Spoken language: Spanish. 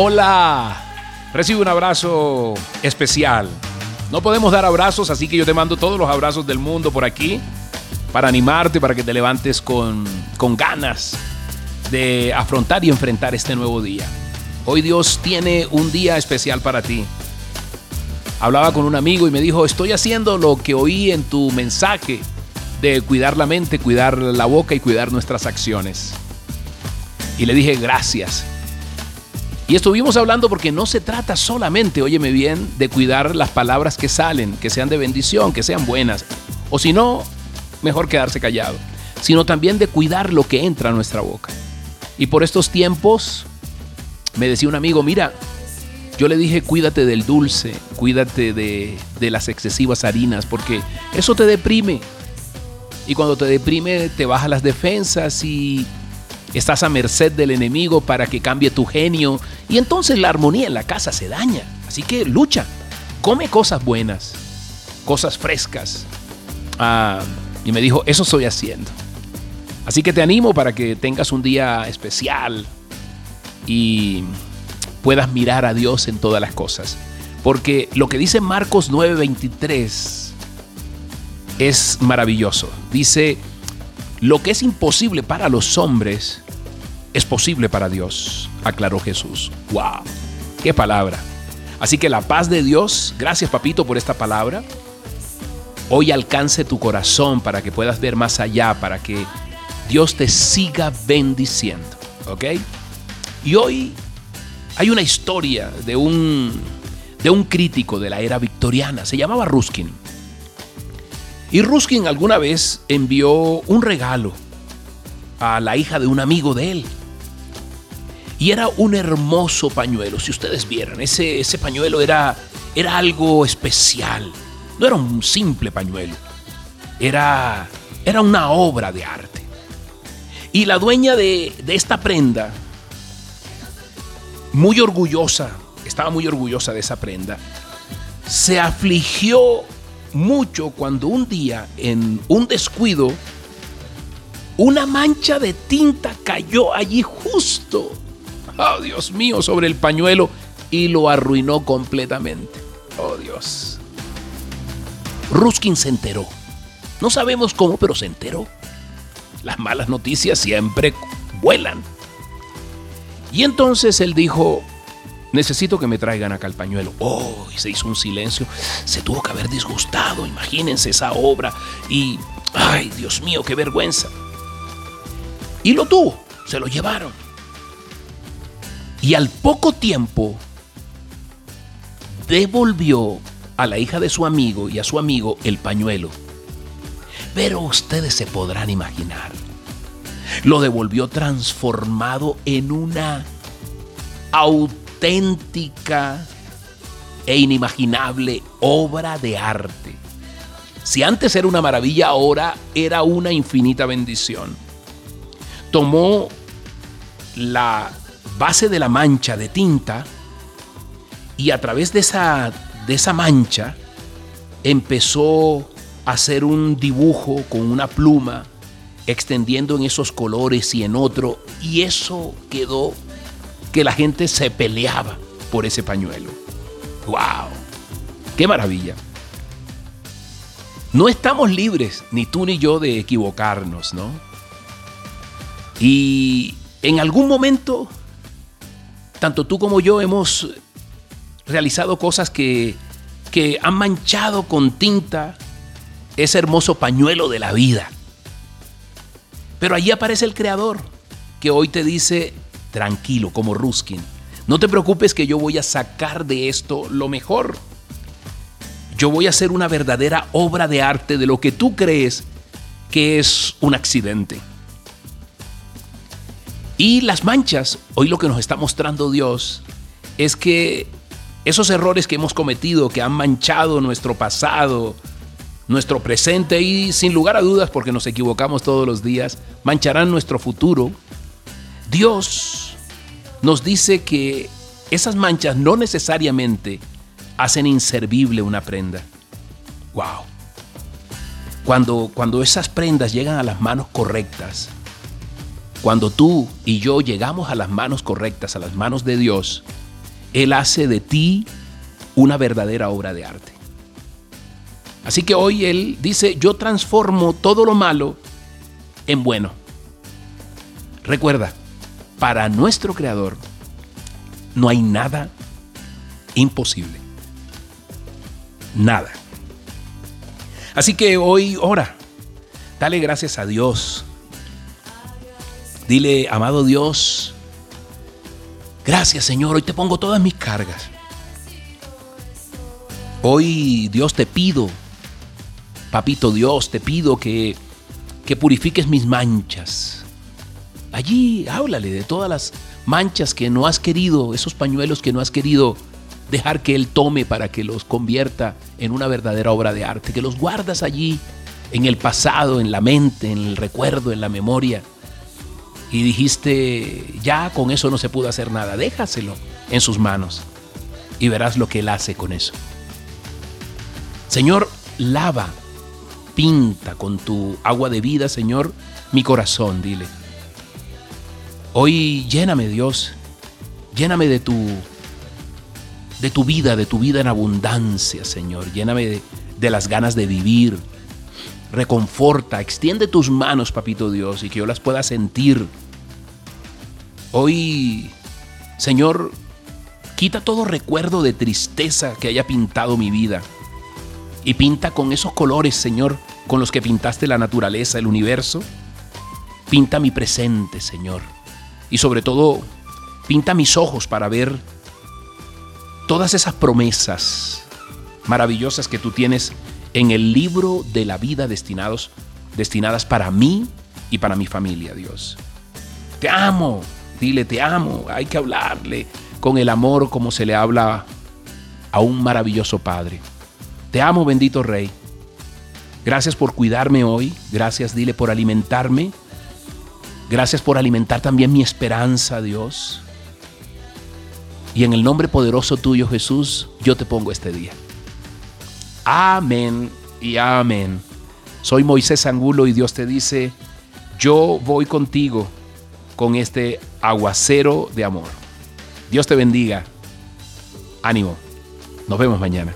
Hola, recibe un abrazo especial. No podemos dar abrazos, así que yo te mando todos los abrazos del mundo por aquí para animarte, para que te levantes con, con ganas de afrontar y enfrentar este nuevo día. Hoy Dios tiene un día especial para ti. Hablaba con un amigo y me dijo, estoy haciendo lo que oí en tu mensaje de cuidar la mente, cuidar la boca y cuidar nuestras acciones. Y le dije, gracias. Y estuvimos hablando porque no se trata solamente, óyeme bien, de cuidar las palabras que salen, que sean de bendición, que sean buenas. O si no, mejor quedarse callado. Sino también de cuidar lo que entra a nuestra boca. Y por estos tiempos, me decía un amigo, mira, yo le dije, cuídate del dulce, cuídate de, de las excesivas harinas, porque eso te deprime. Y cuando te deprime, te baja las defensas y estás a merced del enemigo para que cambie tu genio. Y entonces la armonía en la casa se daña. Así que lucha, come cosas buenas, cosas frescas. Ah, y me dijo, eso estoy haciendo. Así que te animo para que tengas un día especial y puedas mirar a Dios en todas las cosas. Porque lo que dice Marcos 9:23 es maravilloso. Dice, lo que es imposible para los hombres es posible para Dios, aclaró Jesús. ¡Wow! ¡Qué palabra! Así que la paz de Dios, gracias papito por esta palabra, hoy alcance tu corazón para que puedas ver más allá, para que Dios te siga bendiciendo. ¿Ok? Y hoy hay una historia de un, de un crítico de la era victoriana, se llamaba Ruskin. Y Ruskin alguna vez envió un regalo a la hija de un amigo de él. Y era un hermoso pañuelo, si ustedes vieran, ese, ese pañuelo era, era algo especial. No era un simple pañuelo, era, era una obra de arte. Y la dueña de, de esta prenda, muy orgullosa, estaba muy orgullosa de esa prenda, se afligió mucho cuando un día, en un descuido, una mancha de tinta cayó allí justo, oh Dios mío, sobre el pañuelo y lo arruinó completamente. Oh Dios. Ruskin se enteró. No sabemos cómo, pero se enteró. Las malas noticias siempre vuelan. Y entonces él dijo, necesito que me traigan acá el pañuelo. Oh, y se hizo un silencio. Se tuvo que haber disgustado, imagínense esa obra. Y, ay, Dios mío, qué vergüenza. Y lo tuvo, se lo llevaron. Y al poco tiempo devolvió a la hija de su amigo y a su amigo el pañuelo. Pero ustedes se podrán imaginar. Lo devolvió transformado en una auténtica e inimaginable obra de arte. Si antes era una maravilla, ahora era una infinita bendición. Tomó la base de la mancha de tinta y a través de esa, de esa mancha empezó a hacer un dibujo con una pluma, extendiendo en esos colores y en otro, y eso quedó que la gente se peleaba por ese pañuelo. ¡Wow! ¡Qué maravilla! No estamos libres, ni tú ni yo, de equivocarnos, ¿no? Y en algún momento, tanto tú como yo hemos realizado cosas que, que han manchado con tinta ese hermoso pañuelo de la vida. Pero allí aparece el Creador, que hoy te dice, tranquilo, como Ruskin, no te preocupes que yo voy a sacar de esto lo mejor. Yo voy a hacer una verdadera obra de arte de lo que tú crees que es un accidente. Y las manchas, hoy lo que nos está mostrando Dios es que esos errores que hemos cometido, que han manchado nuestro pasado, nuestro presente y sin lugar a dudas, porque nos equivocamos todos los días, mancharán nuestro futuro. Dios nos dice que esas manchas no necesariamente hacen inservible una prenda. ¡Wow! Cuando, cuando esas prendas llegan a las manos correctas, cuando tú y yo llegamos a las manos correctas, a las manos de Dios, Él hace de ti una verdadera obra de arte. Así que hoy Él dice, yo transformo todo lo malo en bueno. Recuerda, para nuestro Creador no hay nada imposible. Nada. Así que hoy ora, dale gracias a Dios. Dile, amado Dios, gracias Señor, hoy te pongo todas mis cargas. Hoy Dios te pido, papito Dios, te pido que, que purifiques mis manchas. Allí háblale de todas las manchas que no has querido, esos pañuelos que no has querido dejar que Él tome para que los convierta en una verdadera obra de arte, que los guardas allí en el pasado, en la mente, en el recuerdo, en la memoria. Y dijiste, ya con eso no se pudo hacer nada, déjaselo en sus manos y verás lo que Él hace con eso. Señor, lava, pinta con tu agua de vida, Señor, mi corazón, dile. Hoy lléname, Dios, lléname de tu de tu vida, de tu vida en abundancia, Señor. Lléname de, de las ganas de vivir. Reconforta, extiende tus manos, papito Dios, y que yo las pueda sentir. Hoy, Señor, quita todo recuerdo de tristeza que haya pintado mi vida. Y pinta con esos colores, Señor, con los que pintaste la naturaleza, el universo. Pinta mi presente, Señor. Y sobre todo, pinta mis ojos para ver todas esas promesas maravillosas que tú tienes en el libro de la vida destinados, destinadas para mí y para mi familia, Dios. Te amo, dile te amo, hay que hablarle con el amor como se le habla a un maravilloso Padre. Te amo, bendito Rey. Gracias por cuidarme hoy, gracias, dile, por alimentarme. Gracias por alimentar también mi esperanza, Dios. Y en el nombre poderoso tuyo, Jesús, yo te pongo este día. Amén y amén. Soy Moisés Angulo y Dios te dice, yo voy contigo con este aguacero de amor. Dios te bendiga. Ánimo. Nos vemos mañana.